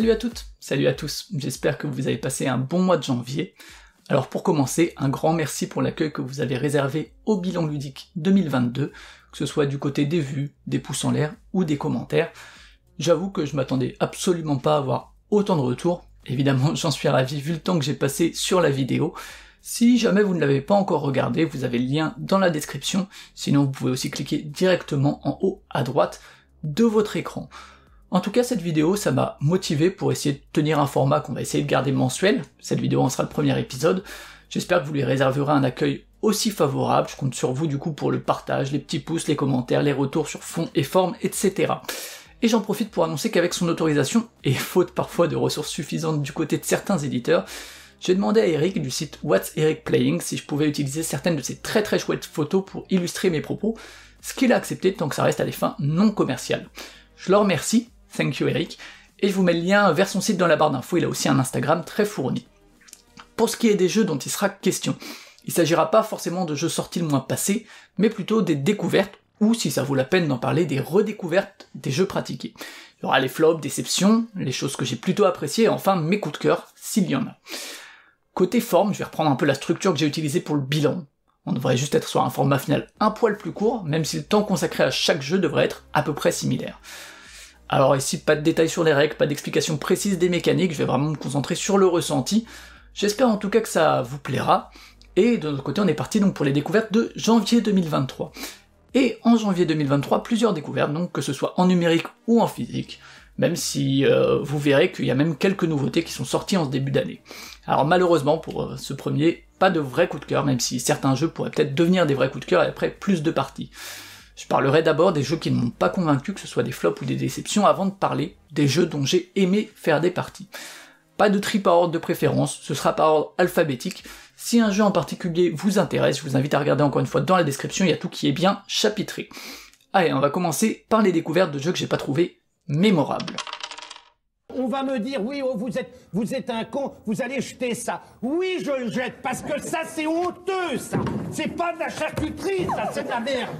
Salut à toutes, salut à tous, j'espère que vous avez passé un bon mois de janvier. Alors pour commencer, un grand merci pour l'accueil que vous avez réservé au bilan ludique 2022, que ce soit du côté des vues, des pouces en l'air ou des commentaires. J'avoue que je m'attendais absolument pas à avoir autant de retours, évidemment j'en suis ravi vu le temps que j'ai passé sur la vidéo. Si jamais vous ne l'avez pas encore regardé, vous avez le lien dans la description, sinon vous pouvez aussi cliquer directement en haut à droite de votre écran. En tout cas, cette vidéo, ça m'a motivé pour essayer de tenir un format qu'on va essayer de garder mensuel. Cette vidéo en sera le premier épisode. J'espère que vous lui réserverez un accueil aussi favorable. Je compte sur vous du coup pour le partage, les petits pouces, les commentaires, les retours sur fond et forme, etc. Et j'en profite pour annoncer qu'avec son autorisation, et faute parfois de ressources suffisantes du côté de certains éditeurs, j'ai demandé à Eric du site What's Eric Playing si je pouvais utiliser certaines de ses très très chouettes photos pour illustrer mes propos, ce qu'il a accepté tant que ça reste à des fins non commerciales. Je le remercie, Thank you Eric. Et je vous mets le lien vers son site dans la barre d'infos, il a aussi un Instagram très fourni. Pour ce qui est des jeux dont il sera question, il s'agira pas forcément de jeux sortis le mois passé, mais plutôt des découvertes, ou si ça vaut la peine d'en parler, des redécouvertes des jeux pratiqués. Il y aura les flops, déceptions, les choses que j'ai plutôt appréciées, et enfin mes coups de cœur, s'il y en a. Côté forme, je vais reprendre un peu la structure que j'ai utilisée pour le bilan. On devrait juste être sur un format final un poil plus court, même si le temps consacré à chaque jeu devrait être à peu près similaire. Alors ici, pas de détails sur les règles, pas d'explication précise des mécaniques, je vais vraiment me concentrer sur le ressenti. J'espère en tout cas que ça vous plaira. Et de notre côté, on est parti donc pour les découvertes de janvier 2023. Et en janvier 2023, plusieurs découvertes, donc que ce soit en numérique ou en physique, même si euh, vous verrez qu'il y a même quelques nouveautés qui sont sorties en ce début d'année. Alors malheureusement pour euh, ce premier, pas de vrai coup de cœur, même si certains jeux pourraient peut-être devenir des vrais coups de cœur et après plus de parties. Je parlerai d'abord des jeux qui ne m'ont pas convaincu, que ce soit des flops ou des déceptions, avant de parler des jeux dont j'ai aimé faire des parties. Pas de tri par ordre de préférence, ce sera par ordre alphabétique. Si un jeu en particulier vous intéresse, je vous invite à regarder encore une fois dans la description, il y a tout qui est bien chapitré. Allez, on va commencer par les découvertes de jeux que j'ai pas trouvé mémorables. On va me dire, oui, oh, vous, êtes, vous êtes un con, vous allez jeter ça. Oui, je le jette, parce que ça, c'est honteux, ça. C'est pas de la charcuterie, ça, c'est de la merde.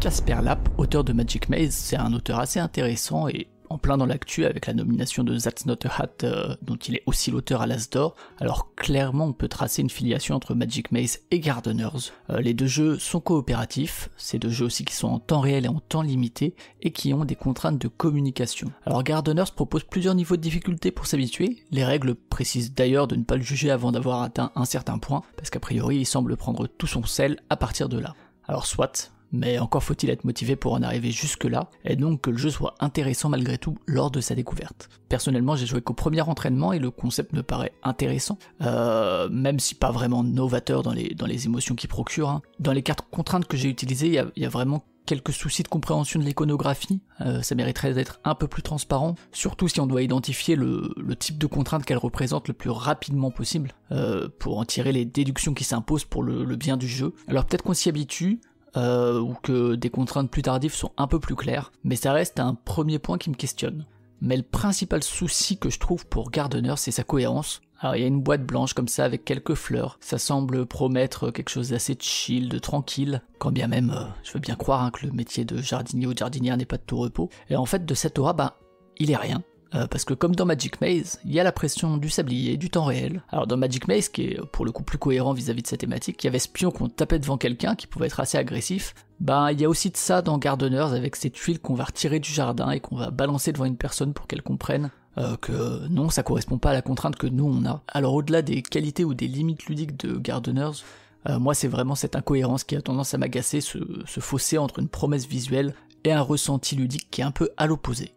Casper Lapp, auteur de Magic Maze, c'est un auteur assez intéressant et en plein dans l'actu avec la nomination de That's Not a Hat, euh, dont il est aussi l'auteur à l'Asdor. Alors clairement, on peut tracer une filiation entre Magic Maze et Gardeners. Euh, les deux jeux sont coopératifs, c'est deux jeux aussi qui sont en temps réel et en temps limité, et qui ont des contraintes de communication. Alors Gardeners propose plusieurs niveaux de difficulté pour s'habituer. Les règles précisent d'ailleurs de ne pas le juger avant d'avoir atteint un certain point, parce qu'a priori il semble prendre tout son sel à partir de là. Alors soit, mais encore faut-il être motivé pour en arriver jusque-là, et donc que le jeu soit intéressant malgré tout lors de sa découverte. Personnellement, j'ai joué qu'au premier entraînement et le concept me paraît intéressant, euh, même si pas vraiment novateur dans les, dans les émotions qu'il procure. Hein. Dans les quatre contraintes que j'ai utilisées, il y, a, vraiment quelques soucis de compréhension de l'iconographie, euh, ça mériterait d'être un peu plus transparent, surtout si on doit identifier le, type de contrainte qu'elle représente le plus rapidement possible, euh, pour en tirer les déductions qui s'imposent pour le, le bien du jeu. Alors peut-être qu'on s'y habitue, euh, ou que des contraintes plus tardives sont un peu plus claires, mais ça reste un premier point qui me questionne. Mais le principal souci que je trouve pour Gardener, c'est sa cohérence. Alors il y a une boîte blanche comme ça avec quelques fleurs, ça semble promettre quelque chose d'assez chill, de tranquille, quand bien même euh, je veux bien croire hein, que le métier de jardinier ou de jardinière n'est pas de tout repos. Et en fait de cette aura, bah il est rien. Euh, parce que comme dans Magic Maze, il y a la pression du sablier, du temps réel. Alors dans Magic Maze, qui est pour le coup plus cohérent vis-à-vis de cette thématique, il y avait ce pion qu'on tapait devant quelqu'un qui pouvait être assez agressif. Ben il y a aussi de ça dans Gardeners avec ces tuiles qu'on va retirer du jardin et qu'on va balancer devant une personne pour qu'elle comprenne euh, que non, ça correspond pas à la contrainte que nous on a. Alors au-delà des qualités ou des limites ludiques de Gardeners, euh, moi c'est vraiment cette incohérence qui a tendance à m'agacer, ce, ce fossé entre une promesse visuelle et un ressenti ludique qui est un peu à l'opposé.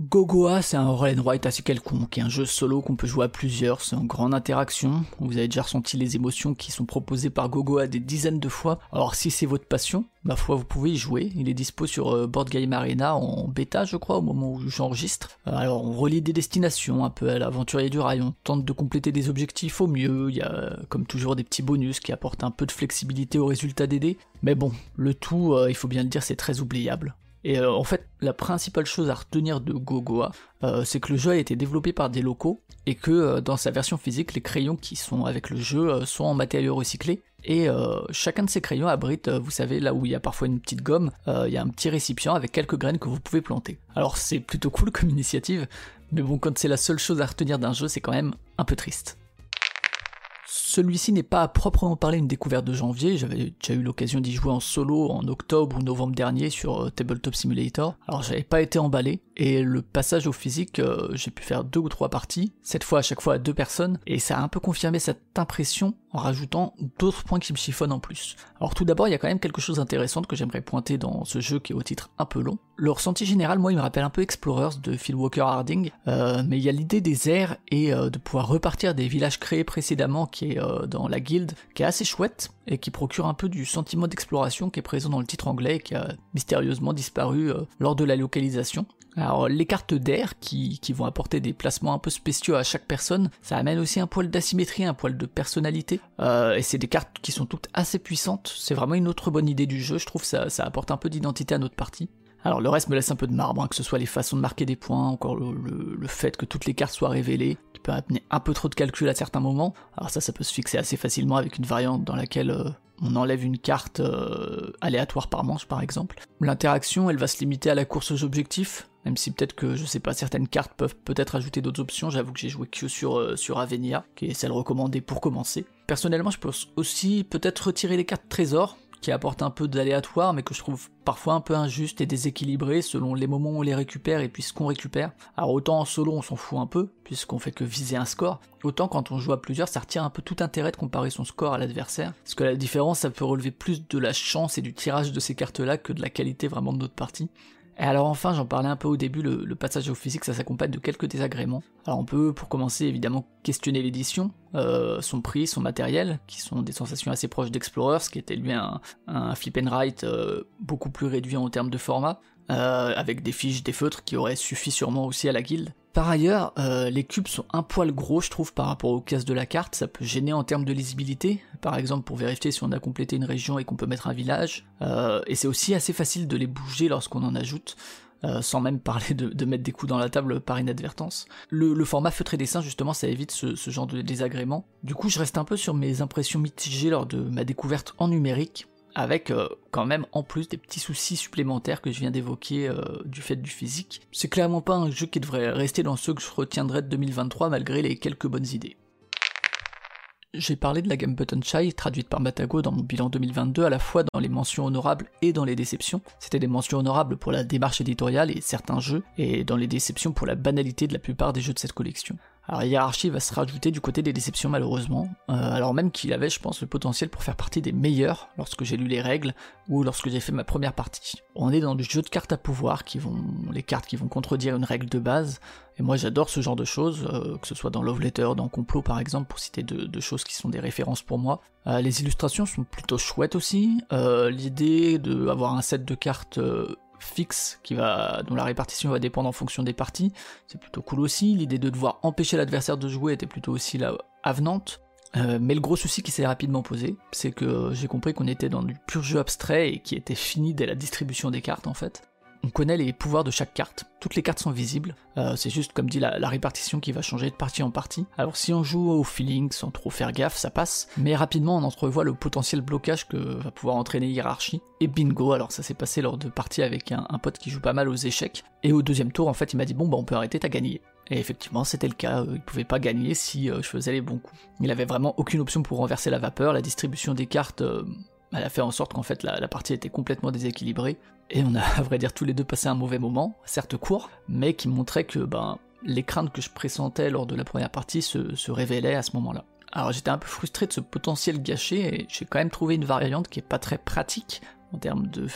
Gogoa, c'est un roll and write assez quelconque, un jeu solo qu'on peut jouer à plusieurs, c'est en grande interaction, vous avez déjà ressenti les émotions qui sont proposées par Gogoa des dizaines de fois, alors si c'est votre passion, ma foi vous pouvez y jouer, il est dispo sur euh, Board Game Arena en bêta je crois au moment où j'enregistre. Euh, alors on relie des destinations un peu à l'aventurier du rail, on tente de compléter des objectifs au mieux, il y a comme toujours des petits bonus qui apportent un peu de flexibilité au résultat des dés, mais bon, le tout, euh, il faut bien le dire, c'est très oubliable. Et euh, en fait, la principale chose à retenir de Gogoa, euh, c'est que le jeu a été développé par des locaux et que euh, dans sa version physique, les crayons qui sont avec le jeu sont en matériaux recyclés. Et chacun de ces crayons abrite, vous savez, là où il y a parfois une petite gomme, il y a un petit récipient avec quelques graines que vous pouvez planter. Alors c'est plutôt cool comme initiative, mais bon, quand c'est la seule chose à retenir d'un jeu, c'est quand même un peu triste. Celui-ci n'est pas à proprement parler une découverte de janvier, j'avais déjà eu l'occasion d'y jouer en solo en octobre ou novembre dernier sur euh, Tabletop Simulator, alors j'avais pas été emballé, et le passage au physique, euh, j'ai pu faire deux ou trois parties, cette fois à chaque fois à deux personnes, et ça a un peu confirmé cette impression en rajoutant d'autres points qui me chiffonnent en plus. Alors tout d'abord, il y a quand même quelque chose d'intéressant que j'aimerais pointer dans ce jeu qui est au titre un peu long. Le ressenti général, moi, il me rappelle un peu Explorers de Phil Walker Harding, euh, mais il y a l'idée des airs et de pouvoir repartir des villages créés précédemment qui est dans la guilde, qui est assez chouette et qui procure un peu du sentiment d'exploration qui est présent dans le titre anglais et qui a mystérieusement disparu lors de la localisation. Alors les cartes d'air qui, vont apporter des placements un peu spéciaux à chaque personne, ça amène aussi un poil d'asymétrie, un poil de personnalité. Euh, et c'est des cartes qui sont toutes assez puissantes. C'est vraiment une autre bonne idée du jeu, je trouve ça, ça apporte un peu d'identité à notre partie. Alors le reste me laisse un peu de marbre, hein, que ce soit les façons de marquer des points, encore le, fait que toutes les cartes soient révélées, qui peut amener un peu trop de calcul à certains moments. Alors ça, ça peut se fixer assez facilement avec une variante dans laquelle euh, on enlève une carte euh, aléatoire par manche par exemple. L'interaction, elle va se limiter à la course aux objectifs, même si peut-être que, je sais pas, certaines cartes peuvent peut-être ajouter d'autres options, j'avoue que j'ai joué que sur, euh, sur Avenia, qui est celle recommandée pour commencer. Personnellement, je peux aussi peut-être retirer les cartes trésors, qui apportent un peu d'aléatoire, mais que je trouve parfois un peu injuste et déséquilibré selon les moments où on les récupère et puis ce qu'on récupère. Alors autant en solo on s'en fout un peu, puisqu'on fait que viser un score, autant quand on joue à plusieurs ça retire un peu tout intérêt de comparer son score à l'adversaire, parce que la différence ça peut relever plus de la chance et du tirage de ces cartes là que de la qualité vraiment de notre partie. Et alors enfin, j'en parlais un peu au début, le, passage au physique, ça s'accompagne de quelques désagréments. Alors on peut, pour commencer, évidemment, questionner l'édition, euh, son prix, son matériel, qui sont des sensations assez proches d'Explorers, qui était lui un, un flip and write euh, beaucoup plus réduit en termes de format, euh, avec des fiches, des feutres qui auraient suffi sûrement aussi à la guilde. Par ailleurs, euh, les cubes sont un poil gros, je trouve, par rapport aux cases de la carte. Ça peut gêner en termes de lisibilité. Par exemple, pour vérifier si on a complété une région et qu'on peut mettre un village. Euh, et c'est aussi assez facile de les bouger lorsqu'on en ajoute. Sans même parler de, mettre des coups dans la table par inadvertance. Le, format feutré dessin, justement, ça évite ce, ce, genre de désagrément. Du coup, je reste un peu sur mes impressions mitigées lors de ma découverte en numérique avec euh, quand même en plus des petits soucis supplémentaires que je viens d'évoquer euh, du fait du physique. C'est clairement pas un jeu qui devrait rester dans ceux que je retiendrai de 2023 malgré les quelques bonnes idées. J'ai parlé de la game Button Shy, traduite par Matago dans mon bilan 2022, à la fois dans les mentions honorables et dans les déceptions. C'était des mentions honorables pour la démarche éditoriale et certains jeux, et dans les déceptions pour la banalité de la plupart des jeux de cette collection. Alors hiérarchie va se rajouter du côté des déceptions malheureusement, euh, alors même qu'il avait je pense le potentiel pour faire partie des meilleurs lorsque j'ai lu les règles ou lorsque j'ai fait ma première partie. On est dans du jeu de cartes à pouvoir qui vont les cartes qui vont contredire une règle de base et moi j'adore ce genre de choses, euh, que ce soit dans Love Letter, dans Complot par exemple pour citer deux, choses qui sont des références pour moi. Euh, les illustrations sont plutôt chouettes aussi, l'idée d'avoir un set de cartes fixe qui va, dont la répartition va dépendre en fonction des parties. C'est plutôt cool aussi. L'idée de devoir empêcher l'adversaire de jouer était plutôt aussi là, avenante. Euh, mais le gros souci qui s'est rapidement posé, c'est que j'ai compris qu'on était dans du pur jeu abstrait et qui était fini dès la distribution des cartes en fait on connaît les pouvoirs de chaque carte. Toutes les cartes sont visibles. Euh, c'est juste, comme dit, la, répartition qui va changer de partie en partie. Alors si on joue au feeling sans trop faire gaffe, ça passe. Mais rapidement, on entrevoit le potentiel blocage que va pouvoir entraîner Hiérarchie. Et bingo, alors ça s'est passé lors de parties avec un, pote qui joue pas mal aux échecs. Et au deuxième tour, en fait, il m'a dit, bon, bah on peut arrêter, t'as gagné. Et effectivement, c'était le cas, euh, il pouvait pas gagner si euh, je faisais les bons coups. Il avait vraiment aucune option pour renverser la vapeur, la distribution des cartes elle a fait en sorte qu'en fait la, partie était complètement déséquilibrée, et on a à vrai dire tous les deux passé un mauvais moment, certes court, mais qui montrait que ben, les craintes que je pressentais lors de la première partie se, révélaient à ce moment-là. Alors j'étais un peu frustré de ce potentiel gâché, et j'ai quand même trouvé une variante qui est pas très pratique, en termes de,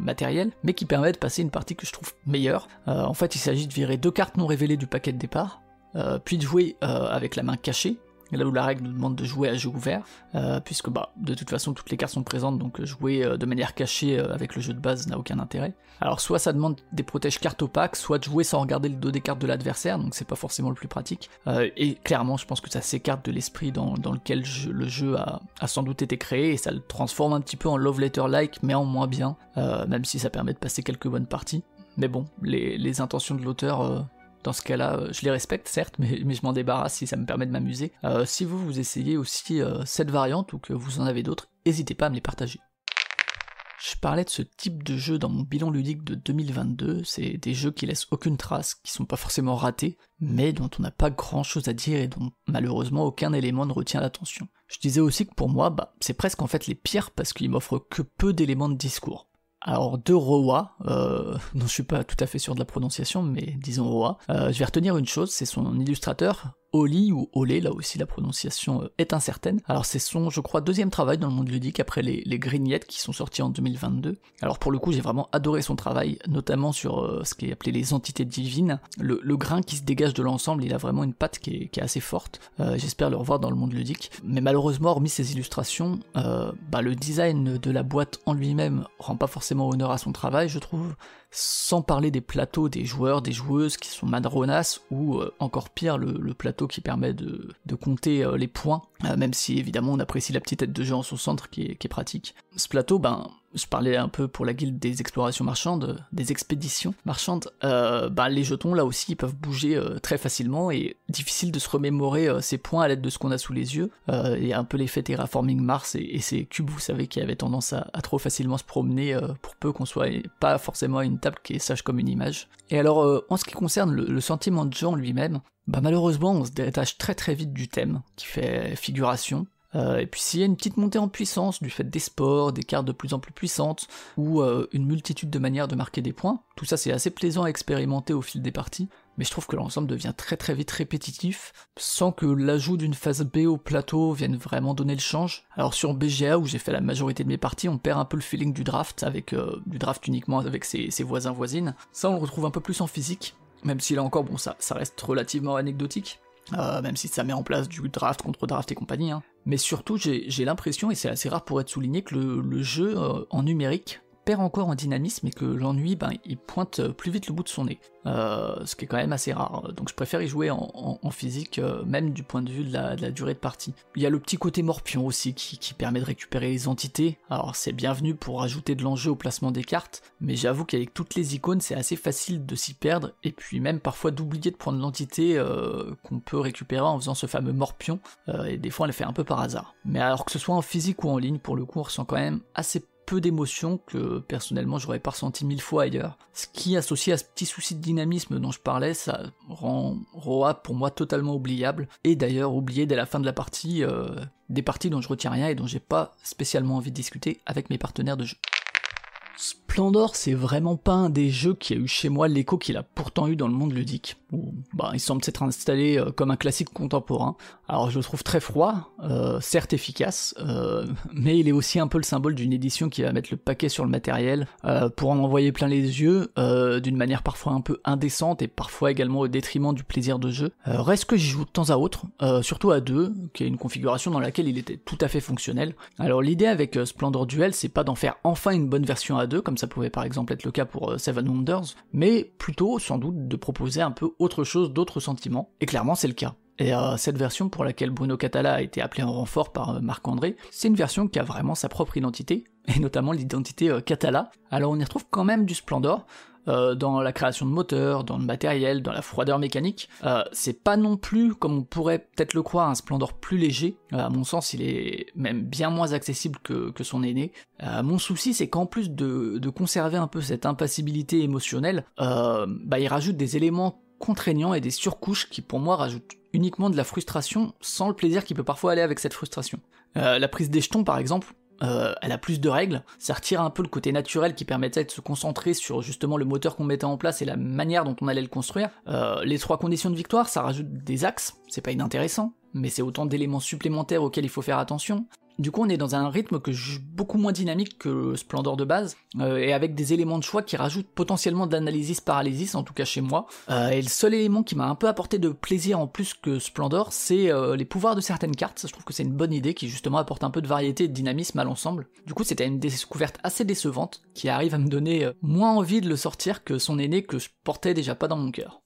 matériel, mais qui permet de passer une partie que je trouve meilleure. Euh, en fait, il s'agit de virer deux cartes non révélées du paquet de départ, euh, puis de jouer euh, avec la main cachée, là où la règle nous demande de jouer à jeu ouvert, euh, puisque bah, de toute façon toutes les cartes sont présentes, donc jouer euh, de manière cachée euh, avec le jeu de base n'a aucun intérêt. Alors soit ça demande des protèges cartes opaques, soit de jouer sans regarder le dos des cartes de l'adversaire, donc c'est pas forcément le plus pratique. et clairement, je pense que ça s'écarte de l'esprit dans, lequel le jeu a, sans doute été créé, et ça le transforme un petit peu en love letter-like, mais en moins bien, même si ça permet de passer quelques bonnes parties. Mais bon, les, intentions de l'auteur dans ce cas-là, euh, je les respecte certes, mais, je m'en débarrasse si ça me permet de m'amuser. Euh, si vous, vous essayez aussi euh, cette variante ou que vous en avez d'autres, n'hésitez pas à me les partager. Je parlais de ce type de jeu dans mon bilan ludique de 2022, c'est des jeux qui laissent aucune trace, qui sont pas forcément ratés, mais dont on n'a pas grand chose à dire et dont malheureusement aucun élément ne retient l'attention. Je disais aussi que pour moi, bah, c'est presque en fait les pires parce qu'ils m'offrent que peu d'éléments de discours. Alors de Roa, euh, dont je suis pas tout à fait sûr de la prononciation, mais disons Roa, euh, je vais retenir une chose, c'est son illustrateur Oli ou Olé, là aussi la prononciation euh, est incertaine. Alors c'est son, je crois, deuxième travail dans le monde ludique après les, Grignettes qui sont sortis en 2022. Alors pour le coup, j'ai vraiment adoré son travail, notamment sur euh, ce qui est appelé les entités divines. Le, grain qui se dégage de l'ensemble, il a vraiment une patte qui est, assez forte. Euh, j'espère le revoir dans le monde ludique. Mais malheureusement, hormis ses illustrations, bah, le design de la boîte en lui-même rend pas forcément honneur à son travail, je trouve sans parler des plateaux des joueurs, des joueuses qui sont madronas, ou euh, encore pire, le, plateau qui permet de, compter euh, les points, euh, même si évidemment on apprécie la petite tête de jeu en son centre qui est, pratique. Ce plateau, ben, je parlais un peu pour la guilde des explorations marchandes, des expéditions marchandes, euh, bah, les jetons là aussi peuvent bouger euh, très facilement et difficile de se remémorer ces points à l'aide de ce qu'on a sous les yeux. Il y a un peu l'effet terraforming Mars et, ces cubes, vous savez, qui avaient tendance à, trop facilement se promener pour peu qu'on soit pas forcément à une table qui est sage comme une image. Et alors en ce qui concerne le, sentiment de en lui-même, bah malheureusement on se détache très très vite du thème qui fait figuration euh, et puis s'il y a une petite montée en puissance du fait des sports, des cartes de plus en plus puissantes, ou euh, une multitude de manières de marquer des points, tout ça c'est assez plaisant à expérimenter au fil des parties, mais je trouve que l'ensemble devient très très vite répétitif, sans que l'ajout d'une phase B au plateau vienne vraiment donner le change. Alors sur BGA, où j'ai fait la majorité de mes parties, on perd un peu le feeling du draft, avec euh, du draft uniquement avec ses, ses voisins voisines. Ça on le retrouve un peu plus en physique, même si là encore, bon ça, ça reste relativement anecdotique. Euh, même si ça met en place du draft contre draft et compagnie. Hein. Mais surtout, j'ai l'impression, et c'est assez rare pour être souligné, que le, jeu euh, en numérique perd encore en dynamisme et que l'ennui, ben, il pointe plus vite le bout de son nez. Euh, ce qui est quand même assez rare. Donc je préfère y jouer en, physique, euh, même du point de vue de la, durée de partie. Il y a le petit côté morpion aussi qui, permet de récupérer les entités. Alors c'est bienvenu pour ajouter de l'enjeu au placement des cartes, mais j'avoue qu'avec toutes les icônes, c'est assez facile de s'y perdre et puis même parfois d'oublier de prendre l'entité euh, qu'on peut récupérer en faisant ce fameux morpion. et des fois on le fait un peu par hasard. Mais alors que ce soit en physique ou en ligne, pour le coup, on ressent quand même assez peu d'émotions que personnellement j'aurais pas ressenti mille fois ailleurs. Ce qui, associé à ce petit souci de dynamisme dont je parlais, ça rend Roa pour moi totalement oubliable. Et d'ailleurs oublié dès la fin de la partie, euh, des parties dont je retiens rien et dont j'ai pas spécialement envie de discuter avec mes partenaires de jeu. Splendor, c'est vraiment pas un des jeux qui a eu chez moi l'écho qu'il a pourtant eu dans le monde ludique. bah, il semble s'être installé euh, comme un classique contemporain. Alors je le trouve très froid, euh, certes efficace, euh, mais il est aussi un peu le symbole d'une édition qui va mettre le paquet sur le matériel pour en envoyer plein les yeux, d'une manière parfois un peu indécente et parfois également au détriment du plaisir de jeu. reste que j'y joue de temps à autre, surtout à deux, qui est une configuration dans laquelle il était tout à fait fonctionnel. Alors l'idée avec Splendor Duel, c'est pas d'en faire enfin une bonne version à comme ça pouvait par exemple être le cas pour euh, Seven Wonders, mais plutôt sans doute de proposer un peu autre chose, d'autres sentiments, et clairement c'est le cas. Et euh, cette version pour laquelle Bruno Catala a été appelé en renfort par euh, Marc-André, c'est une version qui a vraiment sa propre identité, et notamment l'identité Catala. Alors on y retrouve quand même du Splendor, euh, dans la création de moteurs, dans le matériel, dans la froideur mécanique. Euh, c'est pas non plus, comme on pourrait peut-être le croire, un Splendor plus léger. Euh, à mon sens, il est même bien moins accessible que, son aîné. mon souci, c'est qu'en plus de, conserver un peu cette impassibilité émotionnelle, bah, il rajoute des éléments contraignants et des surcouches qui, pour moi, rajoutent uniquement de la frustration sans le plaisir qui peut parfois aller avec cette frustration. la prise des jetons, par exemple, euh, elle a plus de règles, ça retire un peu le côté naturel qui permettait de se concentrer sur justement le moteur qu'on mettait en place et la manière dont on allait le construire. Euh, les trois conditions de victoire, ça rajoute des axes, c'est pas inintéressant, mais c'est autant d'éléments supplémentaires auxquels il faut faire attention. Du coup, on est dans un rythme que je beaucoup moins dynamique que Splendor de base, euh, et avec des éléments de choix qui rajoutent potentiellement d'analysis paralysis, en tout cas chez moi. Euh, et le seul élément qui m'a un peu apporté de plaisir en plus que Splendor, c'est euh, les pouvoirs de certaines cartes. Je trouve que c'est une bonne idée qui justement apporte un peu de variété et de dynamisme à l'ensemble. Du coup, c'était une découverte assez décevante, qui arrive à me donner moins envie de le sortir que son aîné que je portais déjà pas dans mon cœur.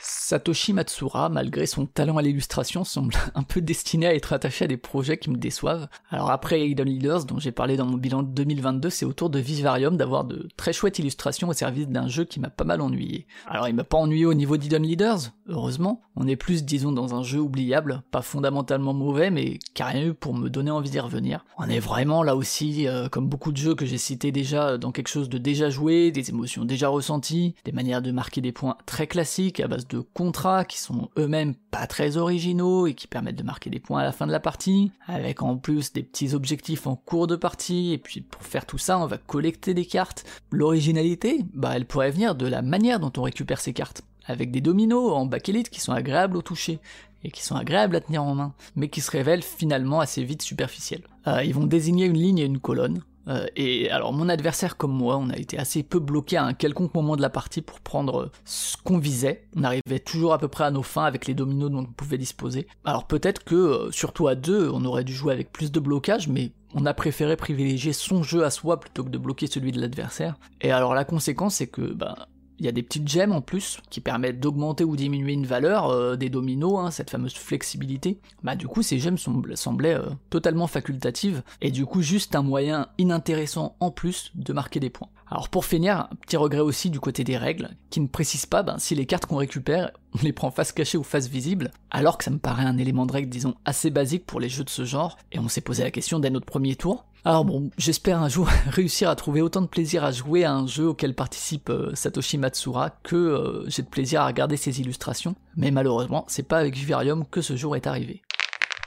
Satoshi Matsura, malgré son talent à l'illustration, semble un peu destiné à être attaché à des projets qui me déçoivent. Alors après Hidden Leaders, dont j'ai parlé dans mon bilan de 2022, c'est au tour de Vivarium d'avoir de très chouettes illustrations au service d'un jeu qui m'a pas mal ennuyé. Alors il m'a pas ennuyé au niveau d'Hidden Leaders, heureusement. On est plus, disons, dans un jeu oubliable, pas fondamentalement mauvais, mais eu pour me donner envie d'y revenir. On est vraiment là aussi, euh, comme beaucoup de jeux que j'ai cités déjà, dans quelque chose de déjà joué, des émotions déjà ressenties, des manières de marquer des points très classiques à base de contrats qui sont eux-mêmes pas très originaux et qui permettent de marquer des points à la fin de la partie, avec en plus des petits objectifs en cours de partie, et puis pour faire tout ça, on va collecter des cartes. L'originalité, bah elle pourrait venir de la manière dont on récupère ces cartes, avec des dominos en bakélite qui sont agréables au toucher, et qui sont agréables à tenir en main, mais qui se révèlent finalement assez vite superficiels. Euh, ils vont désigner une ligne et une colonne, euh, et alors mon adversaire comme moi, on a été assez peu bloqué à un quelconque moment de la partie pour prendre ce qu'on visait. On arrivait toujours à peu près à nos fins avec les dominos dont on pouvait disposer. Alors peut-être que, euh, surtout à deux, on aurait dû jouer avec plus de blocage, mais on a préféré privilégier son jeu à soi plutôt que de bloquer celui de l'adversaire. Et alors la conséquence c'est que, ben, il y a des petites gemmes en plus qui permettent d'augmenter ou diminuer une valeur euh, des dominos, hein, cette fameuse flexibilité. Bah du coup ces gemmes semblaient euh, totalement facultatives et du coup juste un moyen inintéressant en plus de marquer des points. Alors pour finir, un petit regret aussi du côté des règles, qui ne précisent pas ben, si les cartes qu'on récupère, on les prend face cachée ou face visible, alors que ça me paraît un élément de règle disons assez basique pour les jeux de ce genre, et on s'est posé la question dès notre premier tour. Alors bon, j'espère un jour réussir à trouver autant de plaisir à jouer à un jeu auquel participe euh, Satoshi Matsura que euh, j'ai de plaisir à regarder ses illustrations, mais malheureusement, c'est pas avec Vivarium que ce jour est arrivé.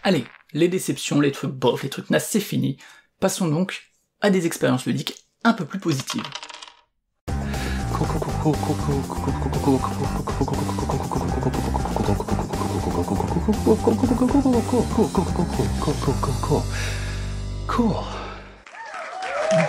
Allez, les déceptions, les trucs bof, les trucs nasses, c'est fini. Passons donc à des expériences ludiques un peu plus positives.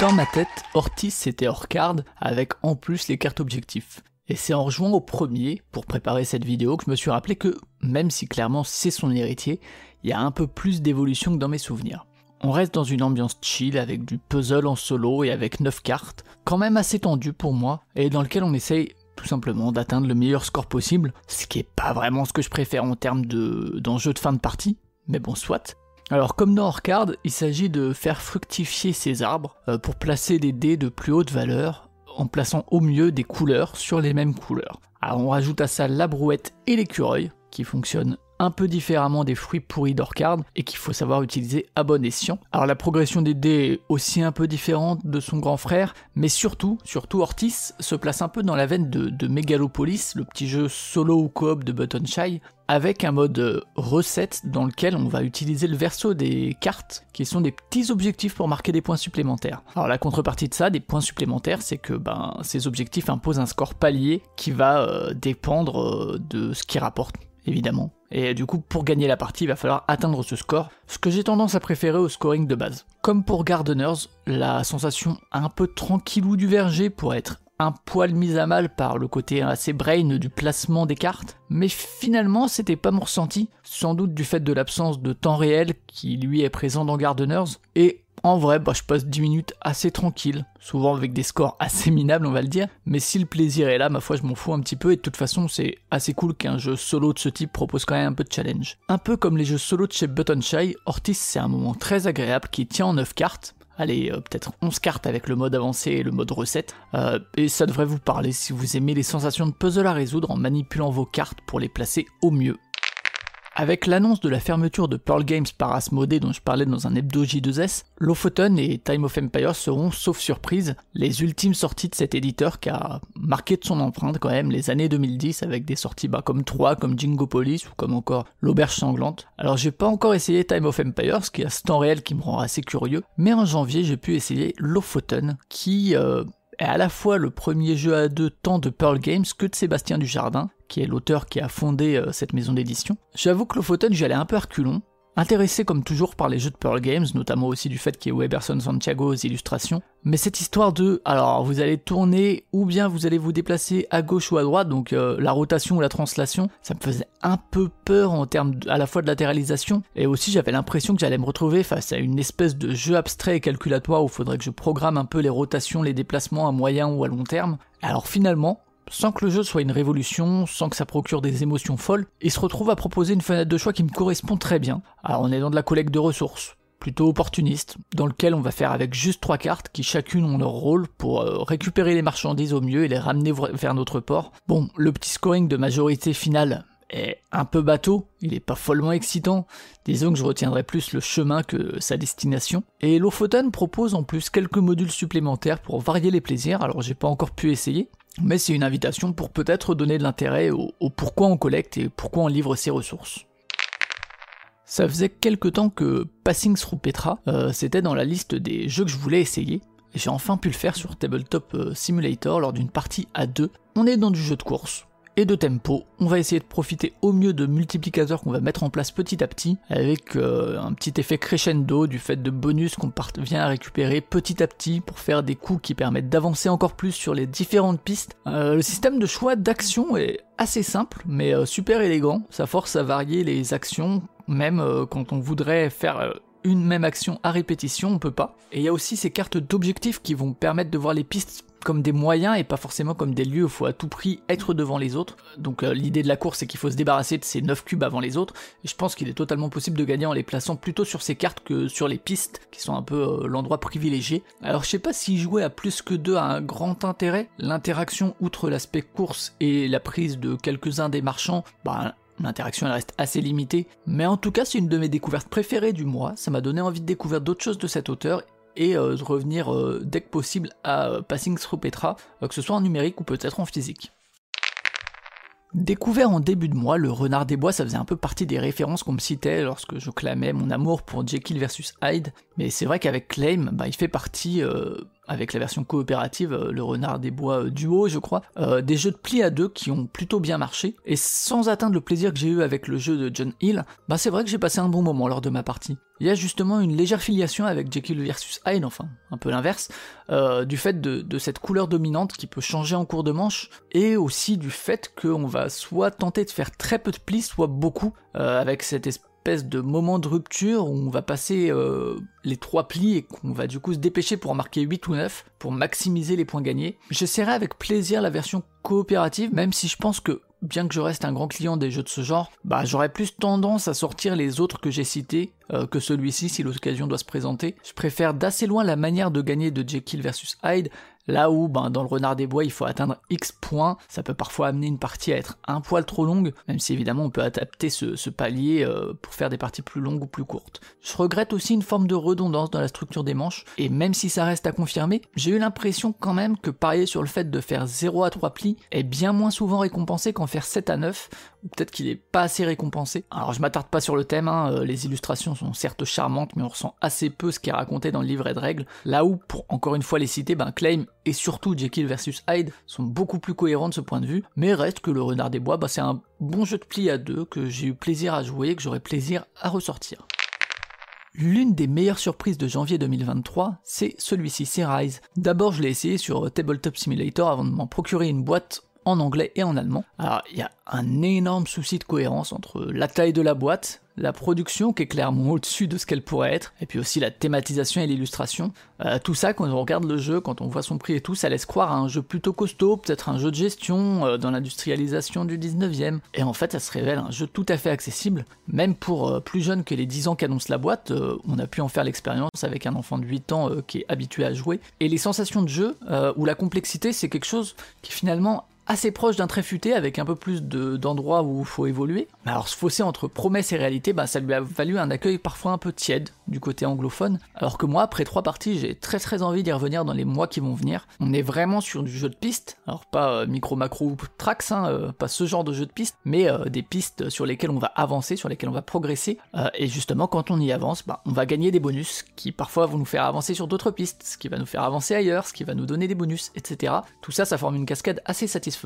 Dans ma tête, Ortiz c'était hors card avec en plus les cartes objectifs. Et c'est en rejoignant au premier, pour préparer cette vidéo, que je me suis rappelé que, même si clairement c'est son héritier, il y a un peu plus d'évolution que dans mes souvenirs. On reste dans une ambiance chill avec du puzzle en solo et avec 9 cartes, quand même assez tendu pour moi, et dans lequel on essaye tout simplement d'atteindre le meilleur score possible, ce qui est pas vraiment ce que je préfère en termes d'enjeux de, fin de partie, mais bon soit. Alors comme dans Orcard, il s'agit de faire fructifier ces arbres euh, pour placer des dés de plus haute valeur en plaçant au mieux des couleurs sur les mêmes couleurs. Alors on rajoute à ça la brouette et l'écureuil qui fonctionnent un peu différemment des fruits pourris d'Orcard et qu'il faut savoir utiliser à bon escient. Alors la progression des dés est aussi un peu différente de son grand frère, mais surtout, surtout Ortiz se place un peu dans la veine de, de Megalopolis, le petit jeu solo ou coop de Button Shy, avec un mode recette dans lequel on va utiliser le verso des cartes qui sont des petits objectifs pour marquer des points supplémentaires. Alors la contrepartie de ça, des points supplémentaires, c'est que ben, ces objectifs imposent un score palier qui va euh, dépendre euh, de ce qu'ils rapportent évidemment. Et du coup, pour gagner la partie, il va falloir atteindre ce score, ce que j'ai tendance à préférer au scoring de base. Comme pour Gardeners, la sensation un peu tranquillou du verger pour être un poil mise à mal par le côté assez brain du placement des cartes, mais finalement c'était pas mon ressenti, sans doute du fait de l'absence de temps réel qui lui est présent dans Gardeners, et en vrai, bah, je passe 10 minutes assez tranquille, souvent avec des scores assez minables, on va le dire, mais si le plaisir est là, ma foi, je m'en fous un petit peu, et de toute façon, c'est assez cool qu'un jeu solo de ce type propose quand même un peu de challenge. Un peu comme les jeux solo de chez Button Shy, Ortiz, c'est un moment très agréable qui tient en 9 cartes, allez, euh, peut-être 11 cartes avec le mode avancé et le mode recette, euh, et ça devrait vous parler si vous aimez les sensations de puzzle à résoudre en manipulant vos cartes pour les placer au mieux. Avec l'annonce de la fermeture de Pearl Games par Asmodee dont je parlais dans un hebdo J2S, Lofoten et Time of Empire seront, sauf surprise, les ultimes sorties de cet éditeur qui a marqué de son empreinte quand même les années 2010 avec des sorties bah, comme 3, comme Jingo Police ou comme encore L'Auberge Sanglante. Alors j'ai pas encore essayé Time of Empires, qui a ce temps réel qui me rend assez curieux, mais en janvier j'ai pu essayer Lofoten qui... Euh, est à la fois le premier jeu à deux tant de Pearl Games que de Sébastien Dujardin, qui est l'auteur qui a fondé euh, cette maison d'édition. J'avoue que Lofoten, j'y allais un peu reculon, Intéressé comme toujours par les jeux de Pearl Games, notamment aussi du fait qu'il y ait Weberson Santiago aux illustrations, mais cette histoire de, alors vous allez tourner ou bien vous allez vous déplacer à gauche ou à droite, donc euh, la rotation ou la translation, ça me faisait un peu peur en termes à la fois de latéralisation, et aussi j'avais l'impression que j'allais me retrouver face à une espèce de jeu abstrait et calculatoire où il faudrait que je programme un peu les rotations, les déplacements à moyen ou à long terme. Alors finalement, sans que le jeu soit une révolution, sans que ça procure des émotions folles, il se retrouve à proposer une fenêtre de choix qui me correspond très bien. Alors on est dans de la collecte de ressources, plutôt opportuniste, dans lequel on va faire avec juste trois cartes qui chacune ont leur rôle pour euh, récupérer les marchandises au mieux et les ramener vers notre port. Bon, le petit scoring de majorité finale est un peu bateau, il est pas follement excitant, disons que je retiendrai plus le chemin que sa destination. Et Lofoten propose en plus quelques modules supplémentaires pour varier les plaisirs, alors j'ai pas encore pu essayer, mais c'est une invitation pour peut-être donner de l'intérêt au, pourquoi on collecte et pourquoi on livre ses ressources. Ça faisait quelque temps que Passing Through Petra, euh, c'était dans la liste des jeux que je voulais essayer, et j'ai enfin pu le faire sur Tabletop euh, Simulator lors d'une partie à deux. On est dans du jeu de course, et de tempo. On va essayer de profiter au mieux de multiplicateurs qu'on va mettre en place petit à petit, avec euh, un petit effet crescendo du fait de bonus qu'on parvient à récupérer petit à petit pour faire des coups qui permettent d'avancer encore plus sur les différentes pistes. Euh, le système de choix d'action est assez simple, mais euh, super élégant. Ça force à varier les actions, même quand on voudrait faire une même action à répétition, on peut pas. Et il y a aussi ces cartes d'objectifs qui vont permettre de voir les pistes comme des moyens et pas forcément comme des lieux où il faut à tout prix être devant les autres. Donc euh, l'idée de la course c'est qu'il faut se débarrasser de ces 9 cubes avant les autres, et je pense qu'il est totalement possible de gagner en les plaçant plutôt sur ces cartes que sur les pistes, qui sont un peu euh, l'endroit privilégié. Alors je sais pas si jouer à plus que 2 a un grand intérêt, l'interaction outre l'aspect course et la prise de quelques-uns des marchands, bah L'interaction reste assez limitée, mais en tout cas c'est une de mes découvertes préférées du mois, ça m'a donné envie de découvrir d'autres choses de cet auteur et euh, de revenir euh, dès que possible à euh, Passing Through Petra, que ce soit en numérique ou peut-être en physique. Découvert en début de mois, le Renard des Bois, ça faisait un peu partie des références qu'on me citait lorsque je clamais mon amour pour Jekyll vs Hyde, mais c'est vrai qu'avec Claim, bah, il fait partie avec la version coopérative, euh, le Renard des Bois euh, duo, je crois, euh, des jeux de pli à deux qui ont plutôt bien marché. Et sans atteindre le plaisir que j'ai eu avec le jeu de John Hill, bah c'est vrai que j'ai passé un bon moment lors de ma partie. Il y a justement une légère filiation avec Jekyll versus Hyde, enfin un peu l'inverse, du fait de, cette couleur dominante qui peut changer en cours de manche, et aussi du fait qu'on va soit tenter de faire très peu de plis, soit beaucoup, avec cette espèce espèce de moment de rupture où on va passer euh, les trois plis et qu'on va du coup se dépêcher pour en marquer 8 ou 9 pour maximiser les points gagnés. J'essaierai avec plaisir la version coopérative, même si je pense que bien que je reste un grand client des jeux de ce genre, bah j'aurais plus tendance à sortir les autres que j'ai cités euh, que celui-ci si l'occasion doit se présenter. Je préfère d'assez loin la manière de gagner de Jekyll versus Hyde, Là où, ben, dans le renard des bois, il faut atteindre X points, ça peut parfois amener une partie à être un poil trop longue, même si évidemment on peut adapter ce, palier euh, pour faire des parties plus longues ou plus courtes. Je regrette aussi une forme de redondance dans la structure des manches, et même si ça reste à confirmer, j'ai eu l'impression quand même que parier sur le fait de faire 0 à 3 plis est bien moins souvent récompensé qu'en faire 7 à 9, ou peut-être qu'il est pas assez récompensé. Alors je m'attarde pas sur le thème, hein, euh, les illustrations sont certes charmantes, mais on ressent assez peu ce qui est raconté dans le livret de règles, là où, pour encore une fois les citer, ben Claim et surtout Jekyll vs Hyde sont beaucoup plus cohérents de ce point de vue, mais reste que le Renard des Bois, bah, c'est un bon jeu de pli à deux que j'ai eu plaisir à jouer et que j'aurai plaisir à ressortir. L'une des meilleures surprises de janvier 2023, c'est celui-ci, c'est. D'abord, je l'ai essayé sur Tabletop Simulator avant de m'en procurer une boîte en anglais et en allemand. Alors, il y a un énorme souci de cohérence entre la taille de la boîte, la production qui est clairement au-dessus de ce qu'elle pourrait être, et puis aussi la thématisation et l'illustration. Euh, tout ça, quand on regarde le jeu, quand on voit son prix et tout, ça laisse croire à un jeu plutôt costaud, peut-être un jeu de gestion euh, dans l'industrialisation du 19e. Et en fait, ça se révèle un jeu tout à fait accessible, même pour euh, plus jeune que les 10 ans qu'annonce la boîte, on a pu en faire l'expérience avec un enfant de 8 ans qui est habitué à jouer. Et les sensations de jeu, ou la complexité, c'est quelque chose qui finalement assez proche d'un trait futé avec un peu plus d'endroits où il faut évoluer. Alors ce fossé entre promesse et réalité, bah, ça lui a valu un accueil parfois un peu tiède du côté anglophone, alors que moi après trois parties j'ai très très envie d'y revenir dans les mois qui vont venir. On est vraiment sur du jeu de piste, alors pas euh, micro macro ou tracks, hein, euh, pas ce genre de jeu de piste, mais euh, des pistes sur lesquelles on va avancer, sur lesquelles on va progresser, et justement quand on y avance, bah, on va gagner des bonus qui parfois vont nous faire avancer sur d'autres pistes, ce qui va nous faire avancer ailleurs, ce qui va nous donner des bonus, etc. Tout ça ça forme une cascade assez satisfaisante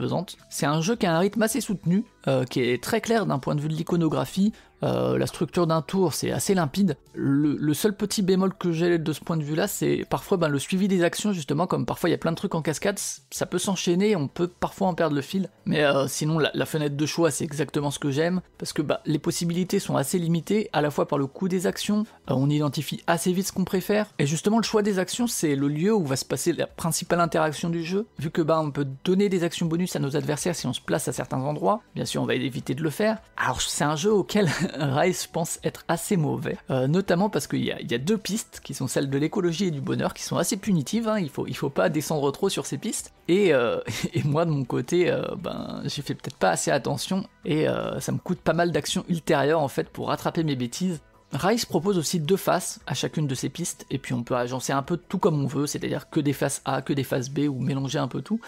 c'est un jeu qui a un rythme assez soutenu, euh, qui est très clair d'un point de vue de l'iconographie. Euh, la structure d'un tour, c'est assez limpide. Le, seul petit bémol que j'ai de ce point de vue-là, c'est parfois ben, le suivi des actions, justement, comme parfois il y a plein de trucs en cascade, ça peut s'enchaîner, on peut parfois en perdre le fil. Mais euh, sinon, la, fenêtre de choix, c'est exactement ce que j'aime, parce que bah, les possibilités sont assez limitées, à la fois par le coût des actions, euh, on identifie assez vite ce qu'on préfère, et justement, le choix des actions, c'est le lieu où va se passer la principale interaction du jeu, vu que bah, on peut donner des actions bonus à nos adversaires si on se place à certains endroits, bien sûr, on va éviter de le faire. Alors, c'est un jeu auquel Rise pense être assez mauvais, euh, notamment parce qu'il y, a deux pistes qui sont celles de l'écologie et du bonheur qui sont assez punitives, hein. il, faut, il faut pas descendre trop sur ces pistes, et, euh, moi de mon côté, euh, ben, j'ai fait peut-être pas assez attention, et ça me coûte pas mal d'actions ultérieures en fait pour rattraper mes bêtises. Rise propose aussi deux faces à chacune de ces pistes, et puis on peut agencer un peu tout comme on veut, c'est-à-dire que des faces A, que des faces B, ou mélanger un peu tout,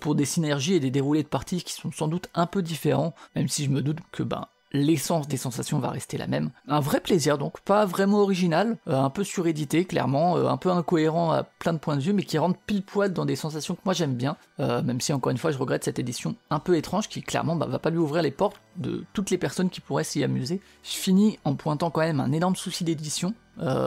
pour des synergies et des déroulés de parties qui sont sans doute un peu différents, même si je me doute que ben, l'essence des sensations va rester la même. Un vrai plaisir donc, pas vraiment original, euh, un peu surédité clairement, euh, un peu incohérent à plein de points de vue, mais qui rentre pile poil dans des sensations que moi j'aime bien, euh, même si encore une fois je regrette cette édition un peu étrange qui clairement bah, va pas lui ouvrir les portes de toutes les personnes qui pourraient s'y amuser. Je finis en pointant quand même un énorme souci d'édition,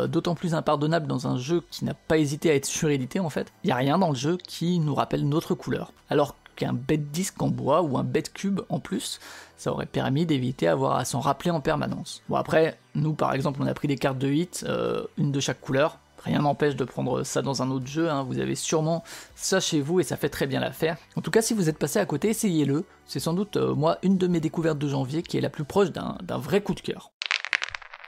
d'autant plus impardonnable dans un jeu qui n'a pas hésité à être surédité en fait. Il y a rien dans le jeu qui nous rappelle notre couleur. Alors qu'un bête disque en bois ou un bête cube en plus, ça aurait permis d'éviter avoir à s'en rappeler en permanence. Bon après, nous par exemple on a pris des cartes de hit, euh, une de chaque couleur, Rien n'empêche de prendre ça dans un autre jeu, hein. vous avez sûrement ça chez vous et ça fait très bien l'affaire. En tout cas, si vous êtes passé à côté, essayez-le. C'est sans doute, euh, moi, une de mes découvertes de janvier qui est la plus proche d'un vrai coup de cœur.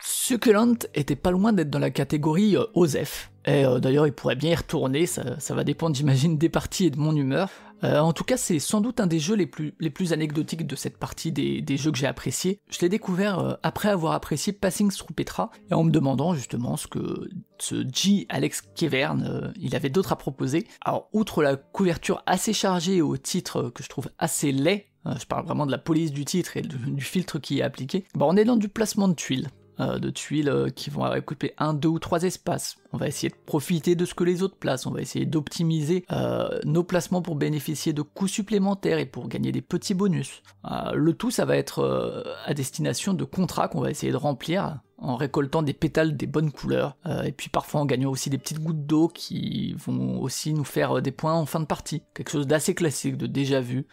Succulent était pas loin d'être dans la catégorie euh. Et d'ailleurs, il pourrait bien y retourner, ça va dépendre, j'imagine, des parties et de mon humeur. Euh, en tout cas, c'est sans doute un des jeux les plus, les plus anecdotiques de cette partie des, des jeux que j'ai apprécié. Je l'ai découvert euh, après avoir apprécié Passing Through Petra, et en me demandant justement ce que ce G. Alex Kevern, euh, il avait d'autre à proposer. Alors, outre la couverture assez chargée au titre que je trouve assez laid, je parle vraiment de la police du titre et du filtre qui est appliqué, bah on est dans du placement de tuiles. Euh, de tuiles euh, qui vont occuper un, deux ou trois espaces. On va essayer de profiter de ce que les autres placent, on va essayer d'optimiser euh, nos placements pour bénéficier de coûts supplémentaires et pour gagner des petits bonus. le tout, ça va être à destination de contrats qu'on va essayer de remplir en récoltant des pétales des bonnes couleurs, et puis parfois en gagnant aussi des petites gouttes d'eau qui vont aussi nous faire des points en fin de partie. Quelque chose d'assez classique, de déjà vu,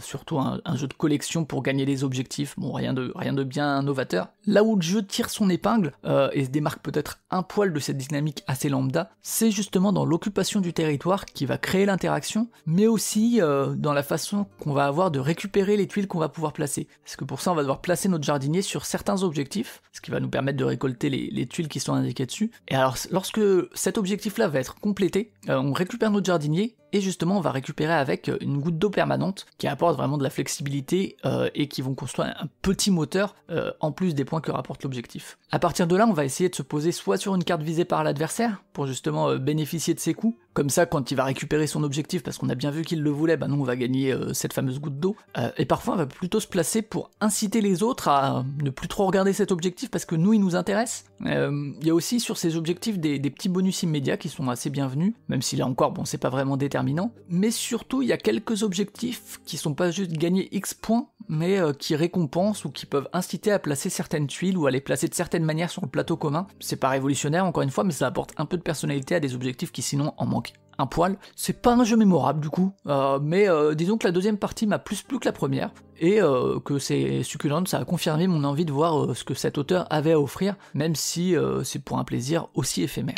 surtout un, jeu de collection pour gagner les objectifs, bon rien de, rien de bien novateur. Là où le jeu tire son épingle, et se démarque peut-être un poil de cette dynamique assez lambda, c'est justement dans l'occupation du territoire qui va créer l'interaction, mais aussi dans la façon qu'on va avoir de récupérer les tuiles qu'on va pouvoir placer. Parce que pour ça on va devoir placer notre jardinier sur certains objectifs, ce qui va nous permettre de récolter les, tuiles qui sont indiquées dessus. Et alors, lorsque cet objectif-là va être complété, euh, on récupère notre jardinier et justement on va récupérer avec euh, une goutte d'eau permanente qui apporte vraiment de la flexibilité euh, et qui vont construire un petit moteur en plus des points que rapporte l'objectif. À partir de là, on va essayer de se poser soit sur une carte visée par l'adversaire pour justement bénéficier de ses coups, comme ça quand il va récupérer son objectif parce qu'on a bien vu qu'il le voulait, bah nous on va gagner cette fameuse goutte d'eau. et parfois on va plutôt se placer pour inciter les autres à ne plus trop regarder cet objectif parce que nous il nous intéresse. Il y a aussi sur ces objectifs des, petits bonus immédiats qui sont assez bienvenus, même si là encore bon c'est pas vraiment déterminé mais surtout il y a quelques objectifs qui sont pas juste gagner X points, mais euh, qui récompensent ou qui peuvent inciter à placer certaines tuiles ou à les placer de certaines manières sur le plateau commun. C'est pas révolutionnaire encore une fois, mais ça apporte un peu de personnalité à des objectifs qui sinon en manquent un poil. C'est pas un jeu mémorable du coup, euh, mais euh, disons que la deuxième partie m'a plus plu que la première, et que c'est succulent, ça a confirmé mon envie de voir ce que cet auteur avait à offrir, même si c'est pour un plaisir aussi éphémère.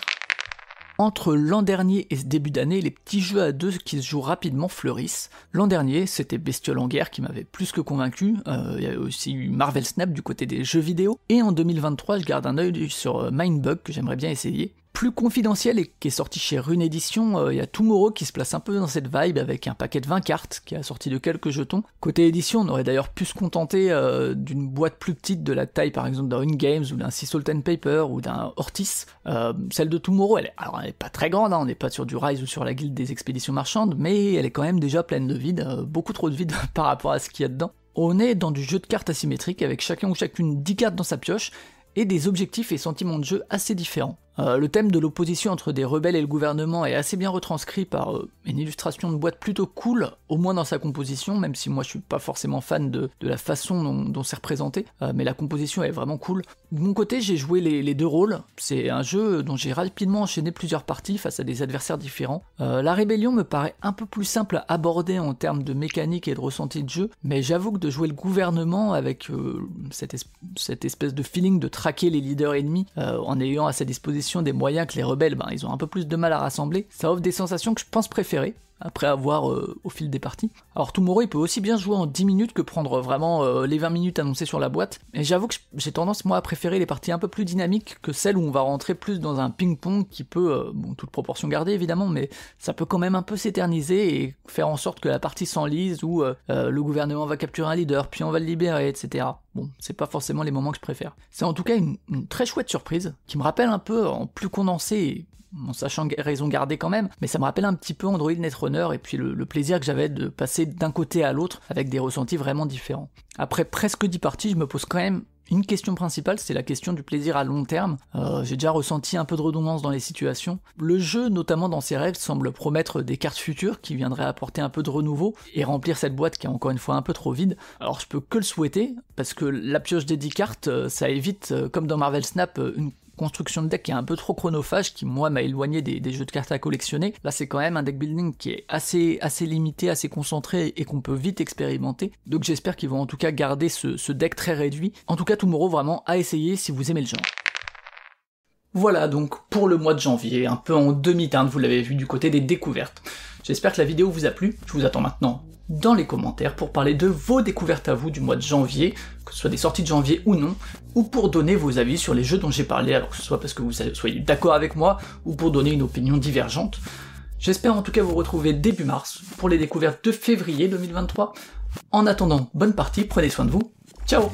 Entre l'an dernier et ce début d'année, les petits jeux à deux qui se jouent rapidement fleurissent. L'an dernier, c'était Bestiole en guerre qui m'avait plus que convaincu. Euh, il y a aussi eu Marvel Snap du côté des jeux vidéo. Et en 2023, je garde un œil sur euh, Mindbug que j'aimerais bien essayer plus confidentiel et qui est sorti chez Rune Edition, il euh, y a Tomorrow qui se place un peu dans cette vibe avec un paquet de 20 cartes qui a sorti de quelques jetons. Côté édition, on aurait d'ailleurs pu se contenter euh, d'une boîte plus petite de la taille par exemple d'un Games ou d'un Sea Salt Paper ou d'un Ortis. Euh, celle de Tomorrow, elle est, alors elle pas très grande, hein, on n'est pas sur du Rise ou sur la guilde des expéditions marchandes, mais elle est quand même déjà pleine de vide, beaucoup trop de vide par rapport à ce qu'il y a dedans. On est dans du jeu de cartes asymétrique avec chacun ou chacune 10 cartes dans sa pioche et des objectifs et sentiments de jeu assez différents. Euh, le thème de l'opposition entre des rebelles et le gouvernement est assez bien retranscrit par euh, une illustration de boîte plutôt cool, au moins dans sa composition, même si moi je suis pas forcément fan de, la façon dont, c'est représenté, euh, mais la composition est vraiment cool. De mon côté, j'ai joué les, deux rôles. C'est un jeu dont j'ai rapidement enchaîné plusieurs parties face à des adversaires différents. la rébellion me paraît un peu plus simple à aborder en termes de mécanique et de ressenti de jeu, mais j'avoue que de jouer le gouvernement avec cette, cette, espèce de feeling de traquer les leaders ennemis en ayant à sa disposition des moyens que les rebelles, ben, ils ont un peu plus de mal à rassembler, ça offre des sensations que je pense préférer après avoir euh, au fil des parties. Alors Tomorrow il peut aussi bien jouer en 10 minutes que prendre vraiment euh, les 20 minutes annoncées sur la boîte, et j'avoue que j'ai tendance moi à préférer les parties un peu plus dynamiques que celles où on va rentrer plus dans un ping-pong qui peut, euh, bon toute proportion gardée évidemment, mais ça peut quand même un peu s'éterniser et faire en sorte que la partie s'enlise ou le gouvernement va capturer un leader, puis on va le libérer, etc. Bon, c'est pas forcément les moments que je préfère. C'est en tout cas une, une, très chouette surprise, qui me rappelle un peu en plus condensé en sachant raison garder quand même, mais ça me rappelle un petit peu Android Netrunner et puis le, plaisir que j'avais de passer d'un côté à l'autre avec des ressentis vraiment différents. Après presque 10 parties, je me pose quand même une question principale, c'est la question du plaisir à long terme. Euh, j'ai déjà ressenti un peu de redondance dans les situations. Le jeu, notamment dans ses règles, semble promettre des cartes futures qui viendraient apporter un peu de renouveau et remplir cette boîte qui est encore une fois un peu trop vide. Alors je peux que le souhaiter, parce que la pioche des 10 cartes, euh, ça évite, euh, comme dans Marvel Snap, une construction de deck qui est un peu trop chronophage, qui moi m'a éloigné des, jeux de cartes à collectionner. Là c'est quand même un deck building qui est assez, assez limité, assez concentré et qu'on peut vite expérimenter. Donc j'espère qu'ils vont en tout cas garder ce, deck très réduit. En tout cas Tomorrow vraiment à essayer si vous aimez le genre. Voilà donc pour le mois de janvier, un peu en demi-teinte, vous l'avez vu du côté des découvertes. J'espère que la vidéo vous a plu, je vous attends maintenant dans les commentaires pour parler de vos découvertes à vous du mois de janvier, que ce soit des sorties de janvier ou non, ou pour donner vos avis sur les jeux dont j'ai parlé, alors que ce soit parce que vous soyez d'accord avec moi, ou pour donner une opinion divergente. J'espère en tout cas vous retrouver début mars pour les découvertes de février 2023. En attendant, bonne partie, prenez soin de vous, ciao